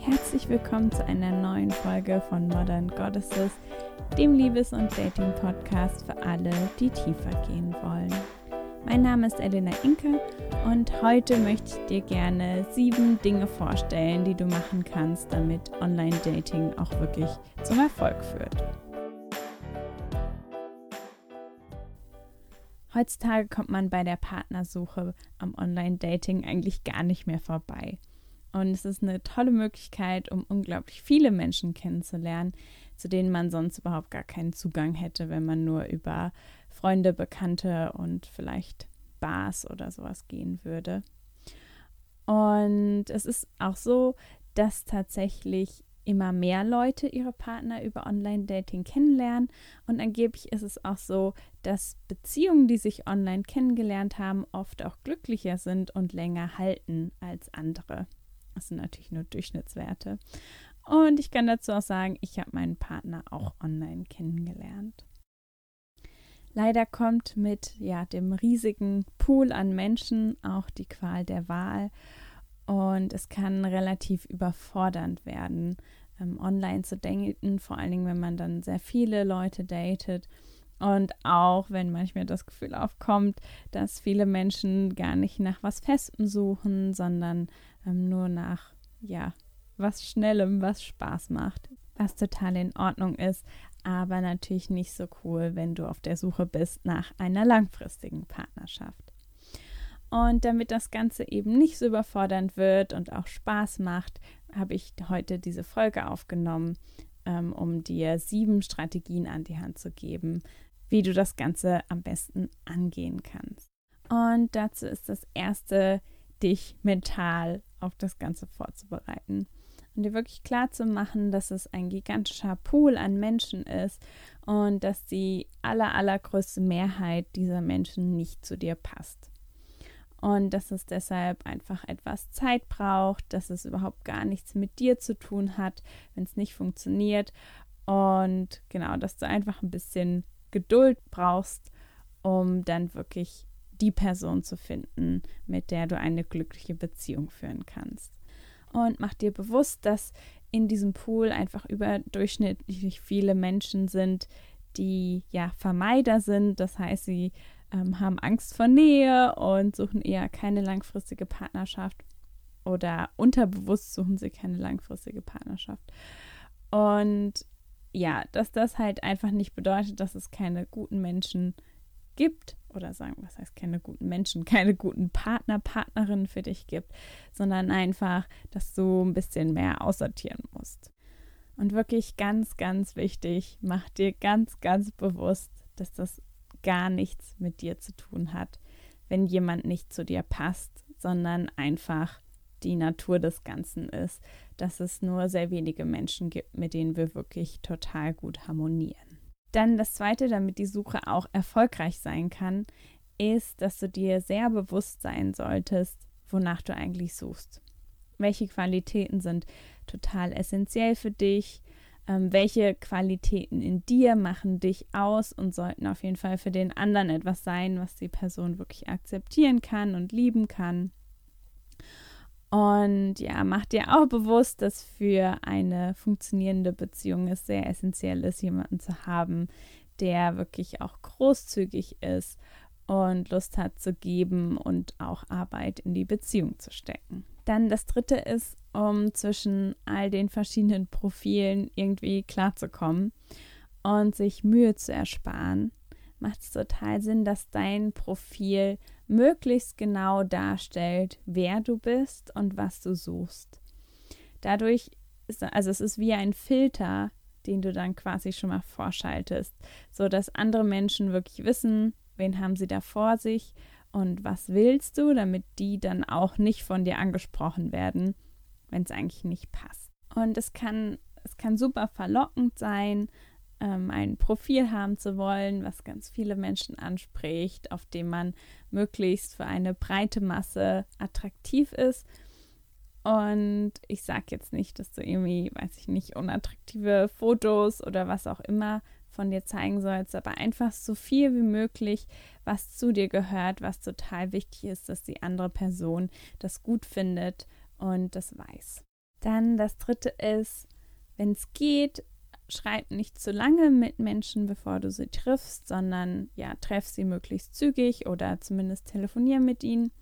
Herzlich willkommen zu einer neuen Folge von Modern Goddesses, dem Liebes- und Dating-Podcast für alle, die tiefer gehen wollen. Mein Name ist Elena Inke und heute möchte ich dir gerne sieben Dinge vorstellen, die du machen kannst, damit Online-Dating auch wirklich zum Erfolg führt. Heutzutage kommt man bei der Partnersuche am Online-Dating eigentlich gar nicht mehr vorbei. Und es ist eine tolle Möglichkeit, um unglaublich viele Menschen kennenzulernen, zu denen man sonst überhaupt gar keinen Zugang hätte, wenn man nur über Freunde, Bekannte und vielleicht Bars oder sowas gehen würde. Und es ist auch so, dass tatsächlich immer mehr Leute ihre Partner über Online-Dating kennenlernen. Und angeblich ist es auch so, dass Beziehungen, die sich online kennengelernt haben, oft auch glücklicher sind und länger halten als andere. Das sind natürlich nur Durchschnittswerte. Und ich kann dazu auch sagen, ich habe meinen Partner auch online kennengelernt. Leider kommt mit ja, dem riesigen Pool an Menschen auch die Qual der Wahl und es kann relativ überfordernd werden, ähm, online zu daten, vor allen Dingen, wenn man dann sehr viele Leute datet. Und auch wenn manchmal das Gefühl aufkommt, dass viele Menschen gar nicht nach was Festem suchen, sondern ähm, nur nach, ja, was Schnellem, was Spaß macht. Was total in Ordnung ist, aber natürlich nicht so cool, wenn du auf der Suche bist nach einer langfristigen Partnerschaft. Und damit das Ganze eben nicht so überfordernd wird und auch Spaß macht, habe ich heute diese Folge aufgenommen, ähm, um dir sieben Strategien an die Hand zu geben, wie du das Ganze am besten angehen kannst. Und dazu ist das erste, dich mental auf das Ganze vorzubereiten und dir wirklich klar zu machen, dass es ein gigantischer Pool an Menschen ist und dass die aller, allergrößte Mehrheit dieser Menschen nicht zu dir passt. Und dass es deshalb einfach etwas Zeit braucht, dass es überhaupt gar nichts mit dir zu tun hat, wenn es nicht funktioniert. Und genau, dass du einfach ein bisschen Geduld brauchst, um dann wirklich die Person zu finden, mit der du eine glückliche Beziehung führen kannst und mach dir bewusst, dass in diesem Pool einfach überdurchschnittlich viele Menschen sind, die ja Vermeider sind. Das heißt, sie ähm, haben Angst vor Nähe und suchen eher keine langfristige Partnerschaft oder unterbewusst suchen sie keine langfristige Partnerschaft. Und ja, dass das halt einfach nicht bedeutet, dass es keine guten Menschen gibt oder sagen, was heißt keine guten Menschen, keine guten Partner, Partnerinnen für dich gibt, sondern einfach, dass du ein bisschen mehr aussortieren musst. Und wirklich ganz, ganz wichtig, mach dir ganz, ganz bewusst, dass das gar nichts mit dir zu tun hat, wenn jemand nicht zu dir passt, sondern einfach die Natur des Ganzen ist, dass es nur sehr wenige Menschen gibt, mit denen wir wirklich total gut harmonieren. Dann das Zweite, damit die Suche auch erfolgreich sein kann, ist, dass du dir sehr bewusst sein solltest, wonach du eigentlich suchst. Welche Qualitäten sind total essentiell für dich? Ähm, welche Qualitäten in dir machen dich aus und sollten auf jeden Fall für den anderen etwas sein, was die Person wirklich akzeptieren kann und lieben kann? Und ja, mach dir auch bewusst, dass für eine funktionierende Beziehung es sehr essentiell ist, jemanden zu haben, der wirklich auch großzügig ist und Lust hat zu geben und auch Arbeit in die Beziehung zu stecken. Dann das dritte ist, um zwischen all den verschiedenen Profilen irgendwie klarzukommen und sich Mühe zu ersparen, macht es total Sinn, dass dein Profil möglichst genau darstellt, wer du bist und was du suchst. Dadurch ist, also es ist wie ein Filter, den du dann quasi schon mal vorschaltest, so dass andere Menschen wirklich wissen, wen haben sie da vor sich und was willst du, damit die dann auch nicht von dir angesprochen werden, wenn es eigentlich nicht passt. Und es kann es kann super verlockend sein, ähm, ein Profil haben zu wollen, was ganz viele Menschen anspricht, auf dem man möglichst für eine breite Masse attraktiv ist. Und ich sage jetzt nicht, dass du irgendwie, weiß ich nicht, unattraktive Fotos oder was auch immer von dir zeigen sollst, aber einfach so viel wie möglich, was zu dir gehört, was total wichtig ist, dass die andere Person das gut findet und das weiß. Dann das dritte ist, wenn es geht, schreib nicht zu lange mit Menschen, bevor du sie triffst, sondern ja, treff sie möglichst zügig oder zumindest telefonier mit ihnen.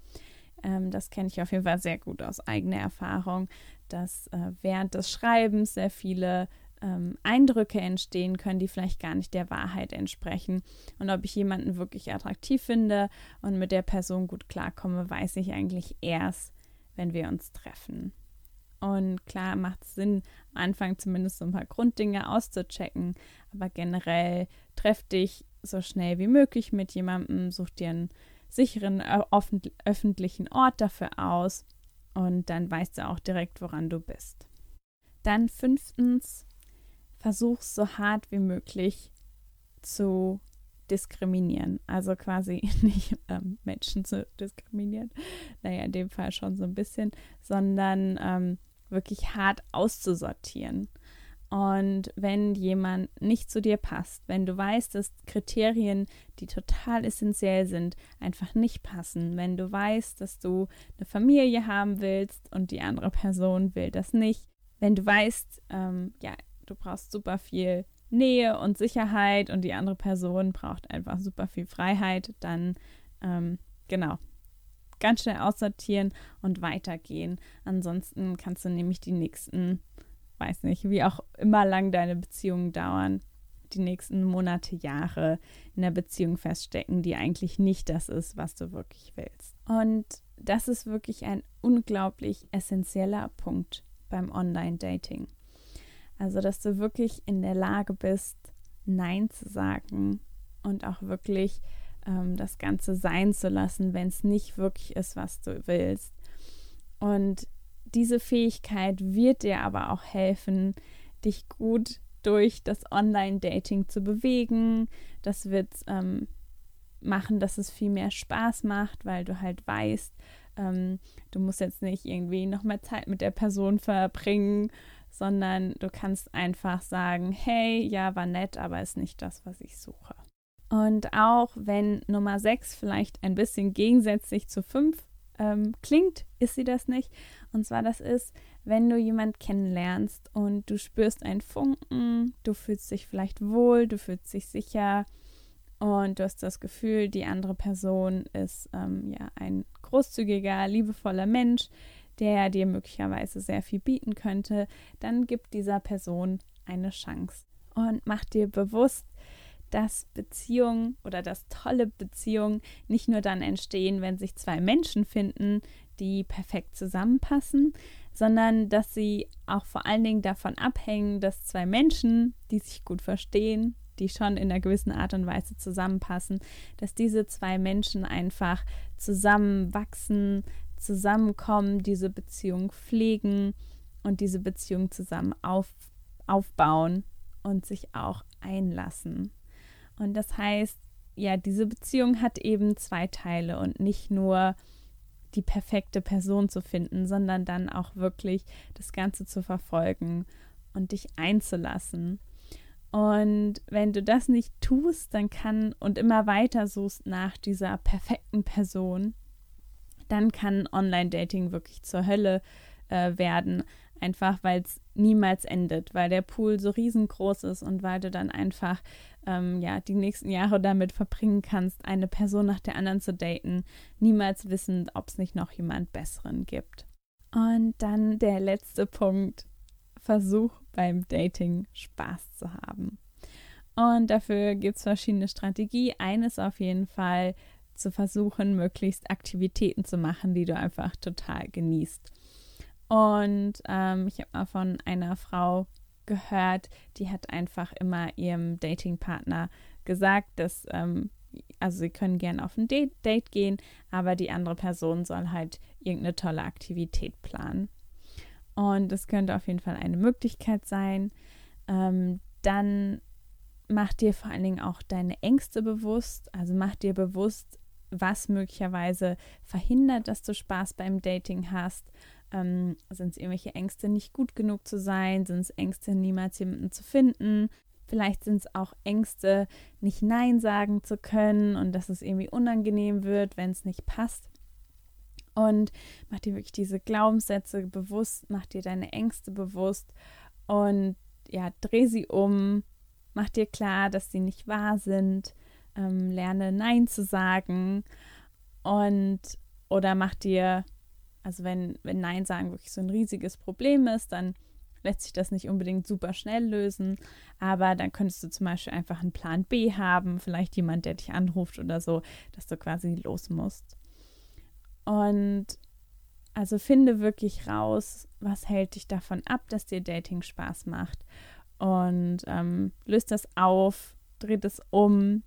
Ähm, das kenne ich auf jeden Fall sehr gut aus eigener Erfahrung, dass äh, während des Schreibens sehr viele ähm, Eindrücke entstehen können, die vielleicht gar nicht der Wahrheit entsprechen. Und ob ich jemanden wirklich attraktiv finde und mit der Person gut klarkomme, weiß ich eigentlich erst, wenn wir uns treffen. Und klar macht es Sinn, am Anfang zumindest so ein paar Grunddinge auszuchecken, aber generell treff dich so schnell wie möglich mit jemandem, such dir einen sicheren öffentlichen Ort dafür aus und dann weißt du auch direkt, woran du bist. Dann fünftens, versuch so hart wie möglich zu diskriminieren. Also quasi nicht ähm, Menschen zu diskriminieren, naja, in dem Fall schon so ein bisschen, sondern ähm, wirklich hart auszusortieren. Und wenn jemand nicht zu dir passt, wenn du weißt, dass Kriterien, die total essentiell sind, einfach nicht passen, wenn du weißt, dass du eine Familie haben willst und die andere Person will das nicht, wenn du weißt, ähm, ja, du brauchst super viel Nähe und Sicherheit und die andere Person braucht einfach super viel Freiheit, dann ähm, genau, ganz schnell aussortieren und weitergehen. Ansonsten kannst du nämlich die nächsten, weiß nicht, wie auch immer lang deine Beziehungen dauern, die nächsten Monate, Jahre in der Beziehung feststecken, die eigentlich nicht das ist, was du wirklich willst. Und das ist wirklich ein unglaublich essentieller Punkt beim Online-Dating. Also, dass du wirklich in der Lage bist, Nein zu sagen und auch wirklich ähm, das Ganze sein zu lassen, wenn es nicht wirklich ist, was du willst. Und diese Fähigkeit wird dir aber auch helfen, dich gut durch das Online-Dating zu bewegen. Das wird ähm, machen, dass es viel mehr Spaß macht, weil du halt weißt, ähm, du musst jetzt nicht irgendwie noch mehr Zeit mit der Person verbringen, sondern du kannst einfach sagen, hey, ja, war nett, aber ist nicht das, was ich suche. Und auch wenn Nummer 6 vielleicht ein bisschen gegensätzlich zu 5 ähm, klingt, ist sie das nicht. Und zwar das ist, wenn du jemand kennenlernst und du spürst einen Funken, du fühlst dich vielleicht wohl, du fühlst dich sicher und du hast das Gefühl, die andere Person ist ähm, ja ein großzügiger, liebevoller Mensch, der dir möglicherweise sehr viel bieten könnte, dann gib dieser Person eine Chance und mach dir bewusst, dass Beziehungen oder dass tolle Beziehungen nicht nur dann entstehen, wenn sich zwei Menschen finden, die perfekt zusammenpassen, sondern dass sie auch vor allen Dingen davon abhängen, dass zwei Menschen, die sich gut verstehen, die schon in einer gewissen Art und Weise zusammenpassen, dass diese zwei Menschen einfach zusammenwachsen, zusammenkommen, diese Beziehung pflegen und diese Beziehung zusammen auf, aufbauen und sich auch einlassen. Und das heißt, ja, diese Beziehung hat eben zwei Teile und nicht nur die perfekte Person zu finden, sondern dann auch wirklich das Ganze zu verfolgen und dich einzulassen. Und wenn du das nicht tust, dann kann und immer weiter suchst nach dieser perfekten Person, dann kann Online-Dating wirklich zur Hölle äh, werden. Einfach weil es niemals endet, weil der Pool so riesengroß ist und weil du dann einfach ähm, ja, die nächsten Jahre damit verbringen kannst, eine Person nach der anderen zu daten, niemals wissend, ob es nicht noch jemand Besseren gibt. Und dann der letzte Punkt, Versuch beim Dating Spaß zu haben. Und dafür gibt es verschiedene Strategien. Eines auf jeden Fall zu versuchen, möglichst Aktivitäten zu machen, die du einfach total genießt. Und ähm, ich habe mal von einer Frau gehört, die hat einfach immer ihrem Datingpartner gesagt, dass, ähm, also sie können gerne auf ein Date, gehen, aber die andere Person soll halt irgendeine tolle Aktivität planen. Und das könnte auf jeden Fall eine Möglichkeit sein. Ähm, dann mach dir vor allen Dingen auch deine Ängste bewusst. Also mach dir bewusst, was möglicherweise verhindert, dass du Spaß beim Dating hast ähm, sind es irgendwelche Ängste, nicht gut genug zu sein? Sind es Ängste, niemals jemanden zu finden? Vielleicht sind es auch Ängste, nicht Nein sagen zu können und dass es irgendwie unangenehm wird, wenn es nicht passt. Und mach dir wirklich diese Glaubenssätze bewusst, mach dir deine Ängste bewusst und ja, dreh sie um, mach dir klar, dass sie nicht wahr sind, ähm, lerne Nein zu sagen und oder mach dir, also wenn, wenn Nein sagen wirklich so ein riesiges Problem ist, dann lässt sich das nicht unbedingt super schnell lösen, aber dann könntest du zum Beispiel einfach einen Plan B haben, vielleicht jemand, der dich anruft oder so, dass du quasi los musst. Und also finde wirklich raus, was hält dich davon ab, dass dir Dating Spaß macht. Und ähm, löst das auf, dreht es um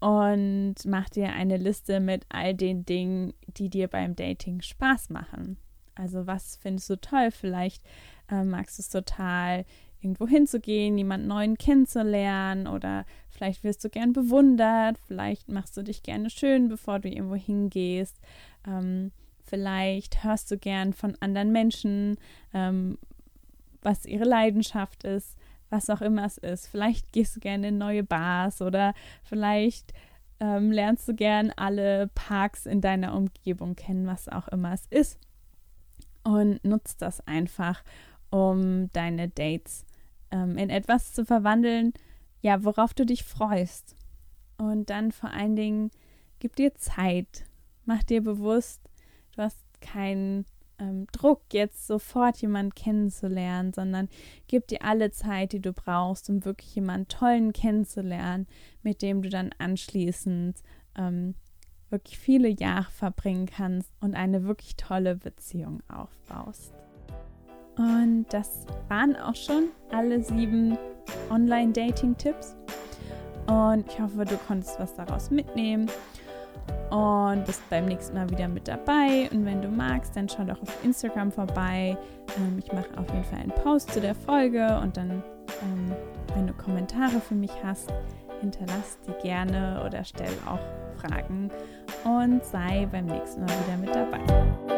und mach dir eine Liste mit all den Dingen, die dir beim Dating Spaß machen. Also was findest du toll? Vielleicht äh, magst du es total, irgendwo hinzugehen, jemanden neuen kennenzulernen oder vielleicht wirst du gern bewundert, vielleicht machst du dich gerne schön, bevor du irgendwo hingehst. Ähm, vielleicht hörst du gern von anderen Menschen, ähm, was ihre Leidenschaft ist, was auch immer es ist. Vielleicht gehst du gerne in neue Bars oder vielleicht ähm, lernst du gern alle Parks in deiner Umgebung kennen, was auch immer es ist. Und nutzt das einfach, um deine Dates ähm, in etwas zu verwandeln, ja, worauf du dich freust. Und dann vor allen Dingen, gib dir Zeit. Mach dir bewusst, du hast keinen ähm, Druck, jetzt sofort jemanden kennenzulernen, sondern gib dir alle Zeit, die du brauchst, um wirklich jemanden tollen kennenzulernen, mit dem du dann anschließend ähm, wirklich viele Jahre verbringen kannst und eine wirklich tolle Beziehung aufbaust. Und das waren auch schon alle sieben Online-Dating-Tipps. Und ich hoffe, du konntest was daraus mitnehmen und bist beim nächsten Mal wieder mit dabei. Und wenn du magst, dann schau doch auf Instagram vorbei. Ähm, ich mache auf jeden Fall einen Post zu der Folge und dann, ähm, wenn du Kommentare für mich hast, hinterlass die gerne oder stell auch Fragen und sei beim nächsten Mal wieder mit dabei.